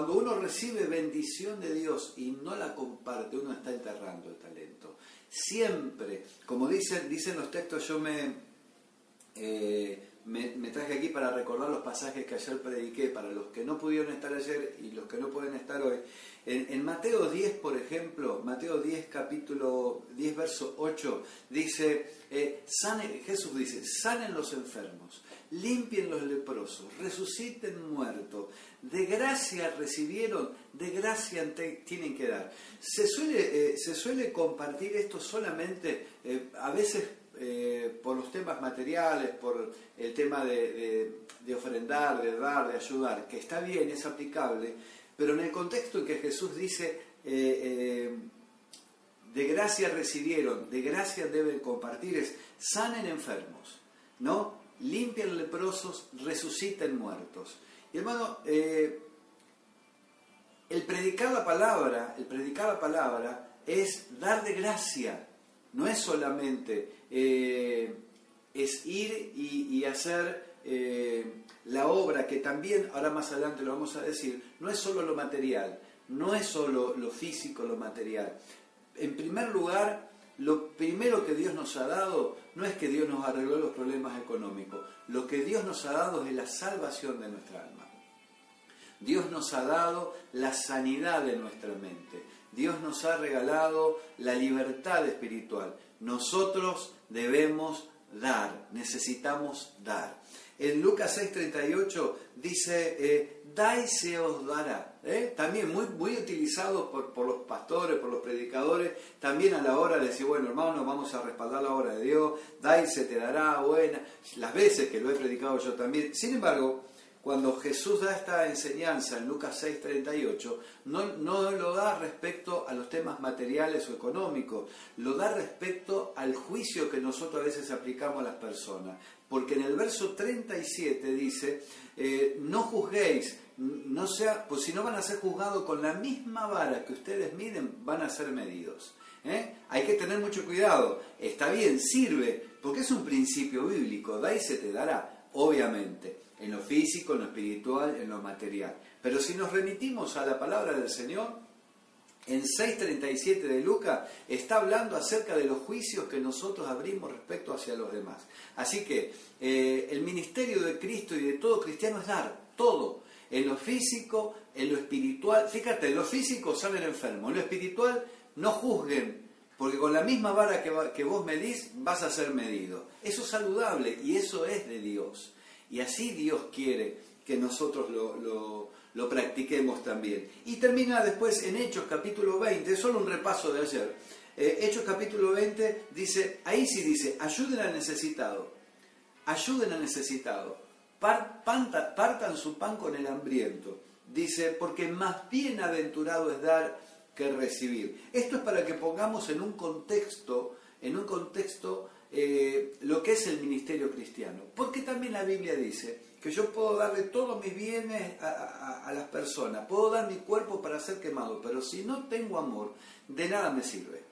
cuando uno recibe bendición de Dios y no la comparte, uno está enterrando el talento. Siempre, como dicen, dicen los textos, yo me, eh, me, traje aquí para recordar los pasajes que ayer prediqué, para los que no pudieron estar ayer y los que no pueden estar hoy. En, Mateo 10, por ejemplo, Mateo 10, capítulo 10, verso 8, dice, eh, Jesús dice, sanen los enfermos, limpien los leprosos, resuciten muertos, de gracia recibieron, de gracia tienen que dar. Se suele, eh, se suele compartir esto solamente, eh, a veces por los temas materiales, por el tema de, ofrendar, de dar, de ayudar, que está bien, es aplicable, pero en el contexto en que Jesús dice, eh, eh, de gracia recibieron, de gracia deben compartir, es sanen enfermos, ¿no? Limpian leprosos, resuciten muertos. Y hermano, eh, el predicar la palabra, el predicar la palabra es dar de gracia, no es solamente es ir y hacer la obra, que también, ahora más adelante lo vamos a decir, no es solo lo material, no es solo lo físico, lo material. En primer lugar, lo primero que Dios nos ha dado no es que Dios nos arregló los problemas económicos, lo que Dios nos ha dado es la salvación de nuestra alma. Dios nos ha dado la sanidad de nuestra mente. Dios nos ha regalado la libertad espiritual. Nosotros debemos dar, necesitamos dar. En Lucas 6:38 dice, eh, se os dará. ¿eh? También muy, muy utilizado por, los pastores, por los predicadores, también a la hora de decir, bueno hermano, vamos a respaldar la obra de Dios, da se te dará, buena, las veces que lo he predicado yo también. Sin embargo, cuando Jesús da esta enseñanza en Lucas 6:38, no, no lo da respecto a los temas materiales o económicos, lo da respecto al juicio que nosotros a veces aplicamos a las personas. Porque en el verso 37 dice, eh, no juzguéis, no sea, pues si no van a ser juzgados con la misma vara que ustedes miden, van a ser medidos. ¿eh? Hay que tener mucho cuidado. Está bien, sirve, porque es un principio bíblico, da y se te dará, obviamente en lo físico, en lo espiritual, en lo material. Pero si nos remitimos a la palabra del Señor, en 6.37 de Lucas está hablando acerca de los juicios que nosotros abrimos respecto hacia los demás. Así que eh, el ministerio de Cristo y de todo cristiano es dar todo, en lo físico, en lo espiritual. Fíjate, en lo físico salen enfermos, en lo espiritual no juzguen, porque con la misma vara que, que vos medís vas a ser medido. Eso es saludable y eso es de Dios. Y así Dios quiere que nosotros lo, practiquemos también. Y termina después en Hechos capítulo 20, solo un repaso de ayer. Eh, Hechos capítulo 20 dice, ahí sí dice, ayuden al necesitado, ayuden al necesitado, partan su pan con el hambriento. Dice, porque más bienaventurado es dar recibir. Esto es para que pongamos en un contexto, en un contexto eh, lo que es el ministerio cristiano. Porque también la Biblia dice que yo puedo darle todos mis bienes a, las personas, puedo dar mi cuerpo para ser quemado, pero si no tengo amor, de nada me sirve.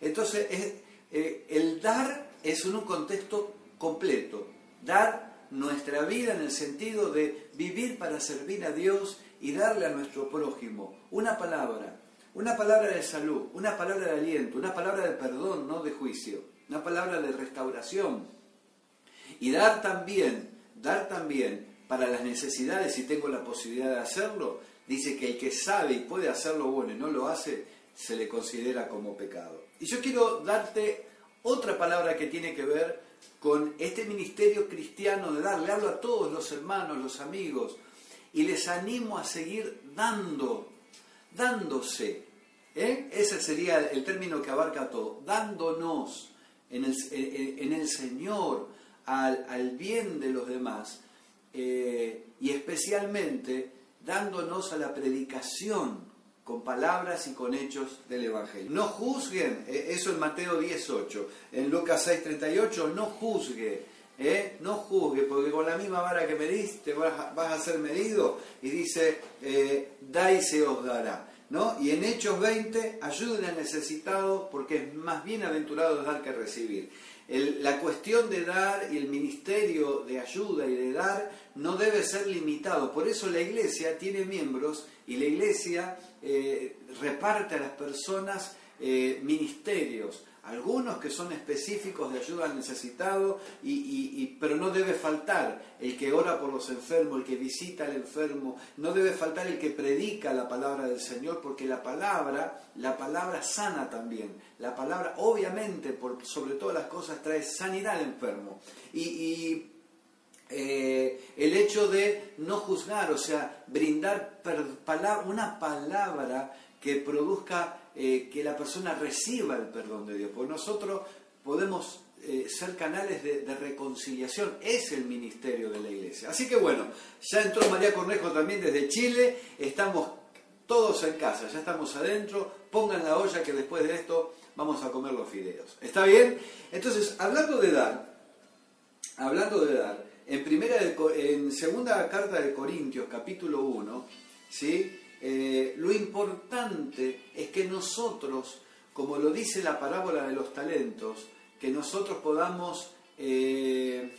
Entonces, eh, el dar es en un contexto completo. Dar nuestra vida en el sentido de vivir para servir a Dios y darle a nuestro prójimo una palabra, una palabra de salud, una palabra de aliento, una palabra de perdón, no de juicio una palabra de restauración. Y dar también, dar también para las necesidades, si tengo la posibilidad de hacerlo, dice que el que sabe y puede hacerlo bueno y no lo hace, se le considera como pecado. Y yo quiero darte otra palabra que tiene que ver con este ministerio cristiano de dar. Le hablo a todos los hermanos, los amigos, y les animo a seguir dando, dándose. ¿Eh? Ese sería el término que abarca todo, dándonos en el, Señor, al, bien de los demás, eh, y especialmente dándonos a la predicación con palabras y con hechos del Evangelio. No juzguen, eh, eso en Mateo 18, en Lucas 6:38, no juzgue, eh, no juzgue, porque con la misma vara que me diste vas, a ser medido, y dice, da y se os dará. Y en Hechos 20, ayuden al necesitado porque es más bienaventurado dar que recibir. la cuestión de dar y el ministerio de ayuda y de dar no debe ser limitado. Por eso la iglesia tiene miembros y la iglesia eh, reparte a las personas eh, ministerios algunos que son específicos de ayuda al necesitado, y, pero no debe faltar el que ora por los enfermos, el que visita al enfermo, no debe faltar el que predica la palabra del Señor, porque la palabra, la palabra sana también, la palabra obviamente, por sobre todas las cosas, trae sanidad al enfermo. Y, eh, el hecho de no juzgar, o sea, brindar una palabra que produzca eh, que la persona reciba el perdón de Dios, porque nosotros podemos eh, ser canales de, reconciliación, es el ministerio de la iglesia. Así que bueno, ya entró María Cornejo también desde Chile, estamos todos en casa, ya estamos adentro, pongan la olla que después de esto vamos a comer los fideos. ¿Está bien? Entonces, hablando de dar, hablando de dar, en, primera en segunda carta de Corintios, capítulo 1, ¿sí? Eh, lo importante es que nosotros, como lo dice la parábola de los talentos, que nosotros podamos eh,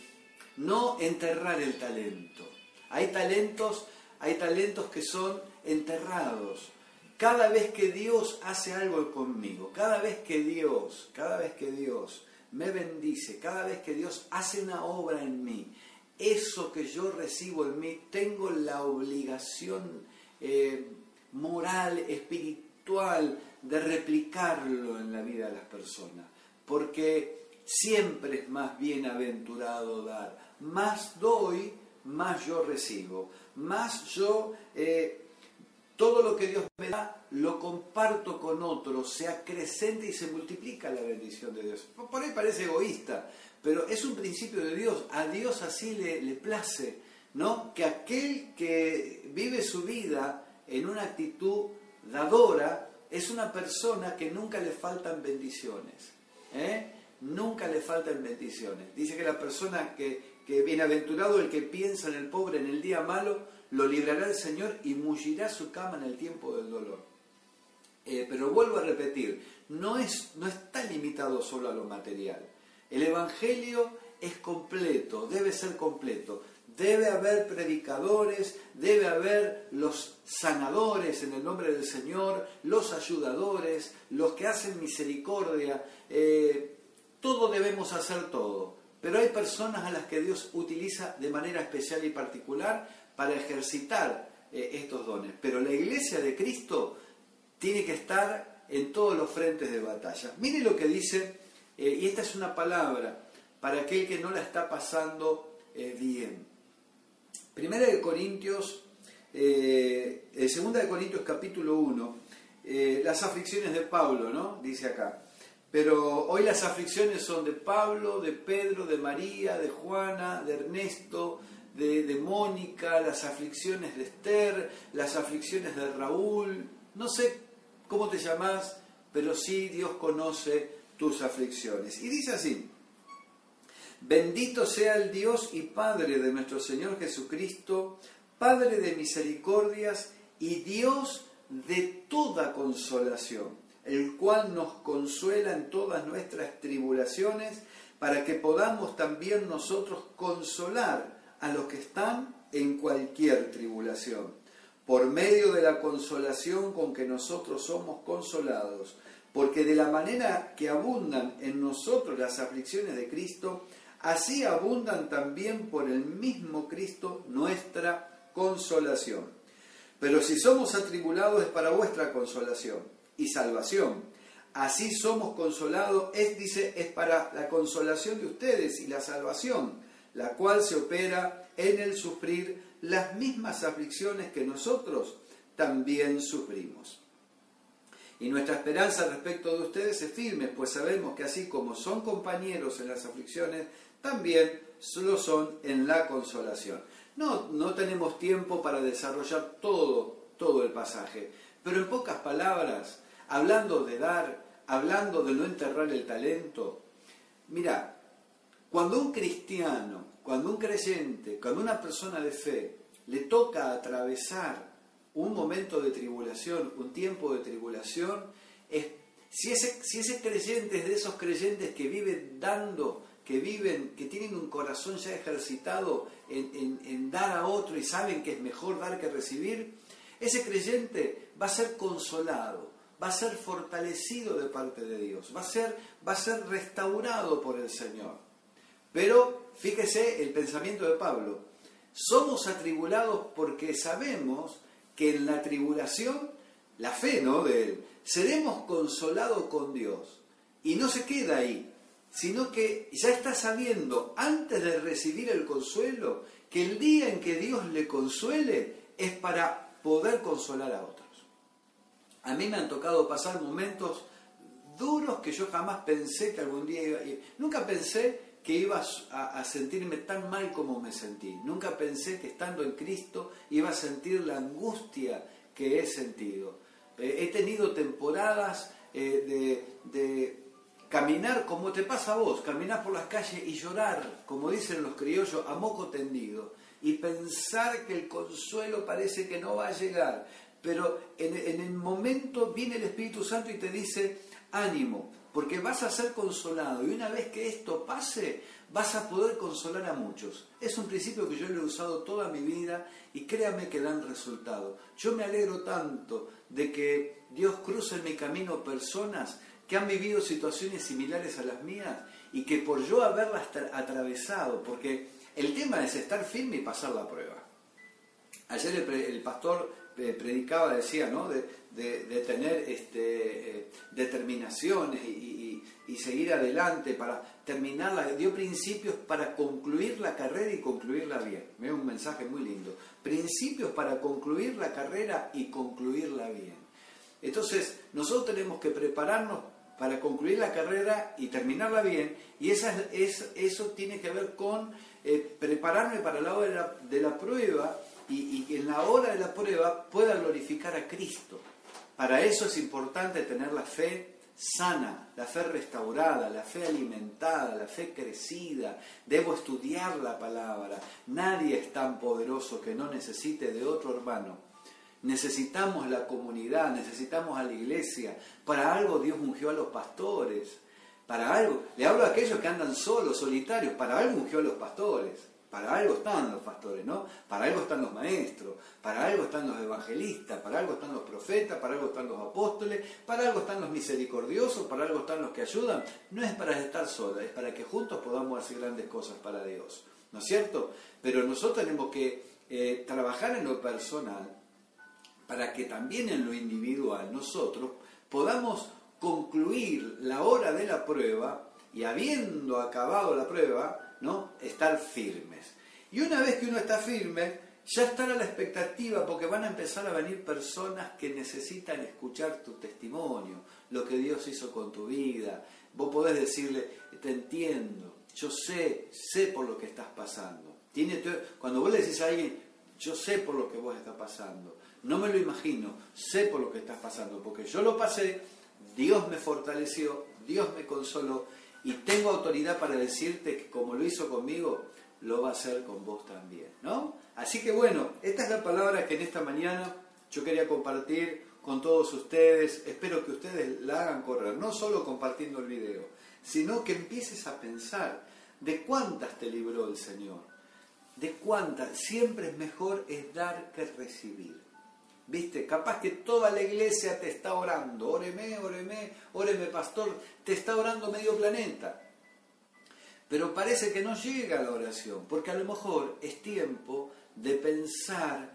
no enterrar el talento. Hay talentos, hay talentos que son enterrados. Cada vez que Dios hace algo conmigo, cada vez que Dios, cada vez que Dios me bendice, cada vez que Dios hace una obra en mí, eso que yo recibo en mí, tengo la obligación eh, moral, espiritual, de replicarlo en la vida de las personas. Porque siempre es más bienaventurado dar. Más doy, más yo recibo. Más yo, eh, todo lo que Dios me da, lo comparto con otros, se acrecenta y se multiplica la bendición de Dios. Por ahí parece egoísta, pero es un principio de Dios. A Dios así le, le place ¿no? Que aquel que vive su vida en una actitud dadora es una persona que nunca le faltan bendiciones. ¿eh? Nunca le faltan bendiciones. Dice que la persona que, que bienaventurado el que piensa en el pobre en el día malo, lo librará el Señor y mullirá su cama en el tiempo del dolor. Eh, pero vuelvo a repetir, no, es, no está limitado solo a lo material. El Evangelio es completo, debe ser completo. Debe haber predicadores, debe haber los sanadores en el nombre del Señor, los ayudadores, los que hacen misericordia. Eh, todo debemos hacer todo. Pero hay personas a las que Dios utiliza de manera especial y particular para ejercitar eh, estos dones. Pero la iglesia de Cristo tiene que estar en todos los frentes de batalla. Mire lo que dice, eh, y esta es una palabra para aquel que no la está pasando bien. Primera de Corintios, eh, eh, segunda de Corintios capítulo 1, eh, las aflicciones de Pablo, ¿no? Dice acá. Pero hoy las aflicciones son de Pablo, de Pedro, de María, de Juana, de Ernesto, de, de Mónica, las aflicciones de Esther, las aflicciones de Raúl. No sé cómo te llamas, pero sí Dios conoce tus aflicciones. Y dice así, Bendito sea el Dios y Padre de nuestro Señor Jesucristo, Padre de misericordias y Dios de toda consolación, el cual nos consuela en todas nuestras tribulaciones, para que podamos también nosotros consolar a los que están en cualquier tribulación, por medio de la consolación con que nosotros somos consolados, porque de la manera que abundan en nosotros las aflicciones de Cristo, así abundan también por el mismo Cristo nuestra consolación. Pero si somos atribulados es para vuestra consolación y salvación. Así somos consolados, es, dice, es para la consolación de ustedes y la salvación, la cual se opera en el sufrir las mismas aflicciones que nosotros también sufrimos. Y nuestra esperanza respecto de ustedes es firme, pues sabemos que así como son compañeros en las aflicciones, también lo son en la consolación. No, no tenemos tiempo para desarrollar todo, todo el pasaje, pero en pocas palabras, hablando de dar, hablando de no enterrar el talento, mira, cuando un cristiano, cuando un creyente, cuando una persona de fe le toca atravesar un momento de tribulación, un tiempo de tribulación, es, Si ese, si ese creyente es de esos creyentes que viven dando, que viven, que tienen un corazón ya ejercitado en, dar a otro y saben que es mejor dar que recibir, ese creyente va a ser consolado, va a ser fortalecido de parte de Dios, va a ser, va a ser restaurado por el Señor. Pero fíjese el pensamiento de Pablo, somos atribulados porque sabemos que en la tribulación, la fe ¿no? de él, seremos consolados con Dios. Y no se queda ahí, sino que ya está sabiendo, antes de recibir el consuelo, que el día en que Dios le consuele es para poder consolar a otros. A mí me han tocado pasar momentos duros que yo jamás pensé que algún día iba a... Nunca pensé que iba a, sentirme tan mal como me sentí. Nunca pensé que estando en Cristo iba a sentir la angustia que he sentido. Eh, he tenido temporadas eh, de, caminar como te pasa a vos, caminar por las calles y llorar, como dicen los criollos, a moco tendido, y pensar que el consuelo parece que no va a llegar. Pero en, en el momento viene el Espíritu Santo y te dice, ánimo, porque vas a ser consolado y una vez que esto pase, vas a poder consolar a muchos. Es un principio que yo lo he usado toda mi vida y créame que dan resultado. Yo me alegro tanto de que Dios cruce en mi camino personas que han vivido situaciones similares a las mías y que por yo haberlas atravesado, porque el tema es estar firme y pasar la prueba. Ayer el, pastor eh, predicaba, decía, ¿no? De, tener este, eh, determinaciones y, seguir adelante para terminarla, dio principios para concluir la carrera y concluirla bien. Me un mensaje muy lindo. Principios para concluir la carrera y concluirla bien. Entonces, nosotros tenemos que prepararnos para concluir la carrera y terminarla bien, y eso tiene que ver con eh, prepararme para la hora de la, de la prueba y, y en la hora de la prueba pueda glorificar a Cristo. Para eso es importante tener la fe sana, la fe restaurada, la fe alimentada, la fe crecida. Debo estudiar la palabra. Nadie es tan poderoso que no necesite de otro hermano. Necesitamos la comunidad, necesitamos a la iglesia. Para algo Dios ungió a los pastores. Para algo, le hablo a aquellos que andan solos, solitarios, para algo ungió a los pastores. Para algo están los pastores, ¿no? Para algo están los maestros, para algo están los evangelistas, para algo están los profetas, para algo están los apóstoles, para algo están los misericordiosos, para algo están los que ayudan. No es para estar solos, es para que juntos podamos hacer grandes cosas para Dios, ¿no es cierto? Pero nosotros tenemos que eh, trabajar en lo personal para que también en lo individual nosotros podamos concluir la hora de la prueba y habiendo acabado la prueba, ¿no? Estar firmes. Y una vez que uno está firme, ya estar a la expectativa porque van a empezar a venir personas que necesitan escuchar tu testimonio, lo que Dios hizo con tu vida. Vos podés decirle, te entiendo, yo sé, sé por lo que estás pasando. Cuando vos le decís a alguien, yo sé por lo que vos estás pasando, no me lo imagino, sé por lo que estás pasando, porque yo lo pasé, Dios me fortaleció, Dios me consoló y tengo autoridad para decirte que como lo hizo conmigo, lo va a hacer con vos también, ¿no? Así que bueno, esta es la palabra que en esta mañana yo quería compartir con todos ustedes. Espero que ustedes la hagan correr, no solo compartiendo el video, sino que empieces a pensar de cuántas te libró el Señor. De cuántas. Siempre es mejor es dar que recibir. ¿Viste? Capaz que toda la iglesia te está orando. Óreme, óreme, óreme, pastor. Te está orando medio planeta. Pero parece que no llega la oración, porque a lo mejor es tiempo de pensar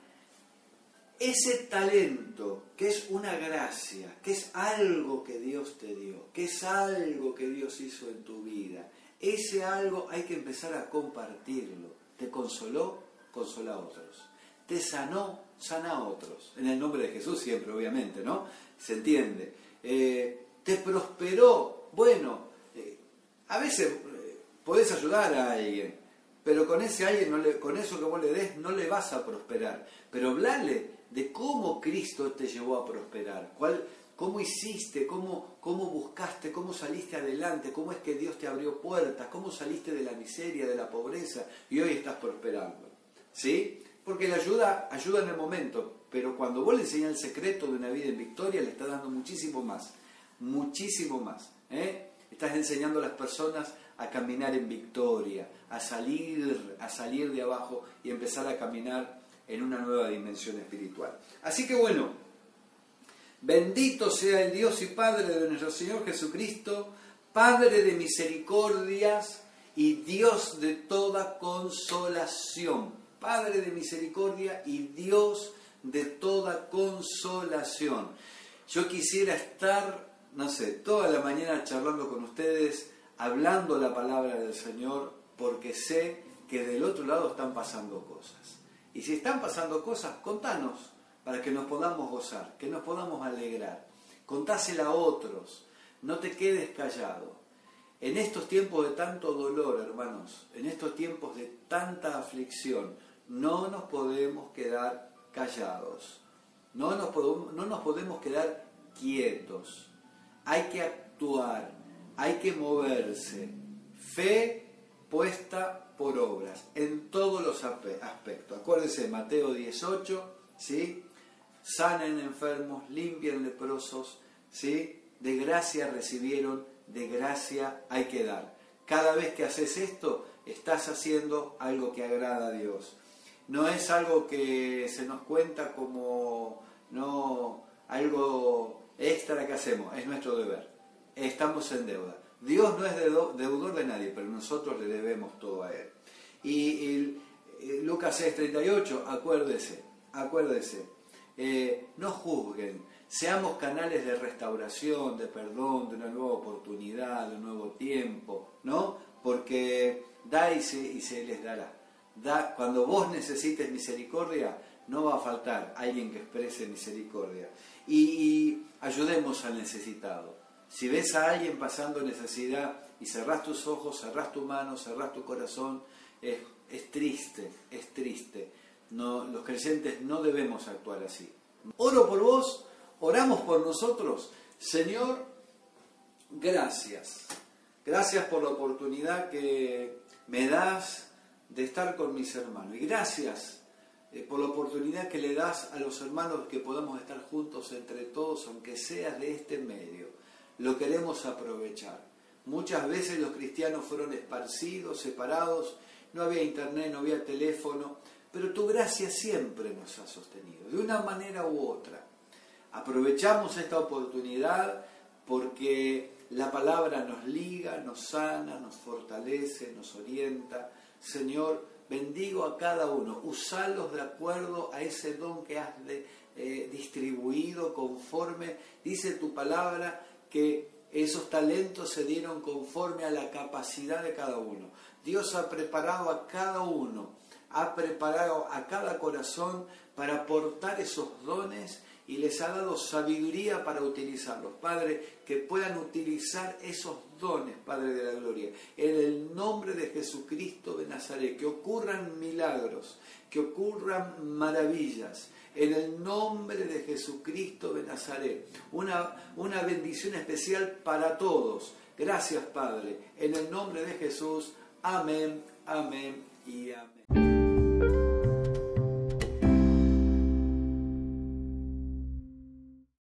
ese talento, que es una gracia, que es algo que Dios te dio, que es algo que Dios hizo en tu vida. Ese algo hay que empezar a compartirlo. Te consoló, consola a otros. Te sanó, sana a otros. En el nombre de Jesús siempre, obviamente, ¿no? Se entiende. Eh, te prosperó. Bueno, eh, a veces eh, podés ayudar a alguien, pero con ese alguien, no con eso que vos le des, no le vas a prosperar. Pero hablarle de cómo Cristo te llevó a prosperar, cuál, cómo hiciste, cómo, cómo buscaste, cómo saliste adelante, cómo es que Dios te abrió puertas, cómo saliste de la miseria, de la pobreza y hoy estás prosperando. ¿Sí? Porque la ayuda ayuda en el momento, pero cuando vos le enseñas el secreto de una vida en victoria, le está dando muchísimo más. muchísimo más. ¿eh? Estás enseñando a las personas a caminar en victoria, a salir, a salir de abajo y empezar a caminar en una nueva dimensión espiritual. Así que bueno, bendito sea el Dios y Padre de nuestro Señor Jesucristo, Padre de misericordias y Dios de toda consolación. Padre de misericordia y Dios de toda consolación. Yo quisiera estar, no sé, toda la mañana charlando con ustedes, hablando la palabra del Señor, porque sé que del otro lado están pasando cosas. Y si están pasando cosas, contanos para que nos podamos gozar, que nos podamos alegrar. Contásela a otros, no te quedes callado. En estos tiempos de tanto dolor, hermanos, en estos tiempos de tanta aflicción, no nos podemos quedar callados. No nos, podemos, no nos podemos quedar quietos. Hay que actuar, hay que moverse. Fe puesta por obras en todos los aspectos. Acuérdense, Mateo 18, ¿sí? Sanen enfermos, limpian leprosos, ¿sí? De gracia recibieron, de gracia hay que dar. Cada vez que haces esto, estás haciendo algo que agrada a Dios no es algo que se nos cuenta como no algo extra que hacemos, es nuestro deber. Estamos en deuda. Dios no es deudor de nadie, pero nosotros le debemos todo a Él. Y, Lucas 6:38, acuérdese, acuérdese, eh, no juzguen, seamos canales de restauración, de perdón, de una nueva oportunidad, de un nuevo tiempo, ¿no? Porque da y se les dará cuando vos necesites misericordia, no va a faltar alguien que exprese misericordia. Y, ayudemos al necesitado. Si ves a alguien pasando necesidad y cerrás tus ojos, cerrás tu mano, cerrás tu corazón, es, es triste, es triste. No, los creyentes no debemos actuar así. Oro por vos, oramos por nosotros. Señor, gracias. Gracias por la oportunidad que me das de estar con mis hermanos. Y gracias eh, por la oportunidad que le das a los hermanos que podamos estar juntos entre todos, aunque sea de este medio. Lo queremos aprovechar. Muchas veces los cristianos fueron esparcidos, separados, no había internet, no había teléfono, pero tu gracia siempre nos ha sostenido, de una manera u otra. Aprovechamos esta oportunidad porque la palabra nos liga, nos sana, nos fortalece, nos orienta, Señor, bendigo a cada uno, usalos de acuerdo a ese don que has eh, distribuido conforme, dice tu palabra, que esos talentos se dieron conforme a la capacidad de cada uno. Dios ha preparado a cada uno, ha preparado a cada corazón para aportar esos dones y les ha dado sabiduría para utilizarlos. Padre, que puedan utilizar esos dones, Padre de la Gloria. En el nombre de Jesucristo de Nazaret, que ocurran milagros, que ocurran maravillas. En el nombre de Jesucristo de Nazaret. Una, una bendición especial para todos. Gracias, Padre. En el nombre de Jesús. Amén, amén y amén.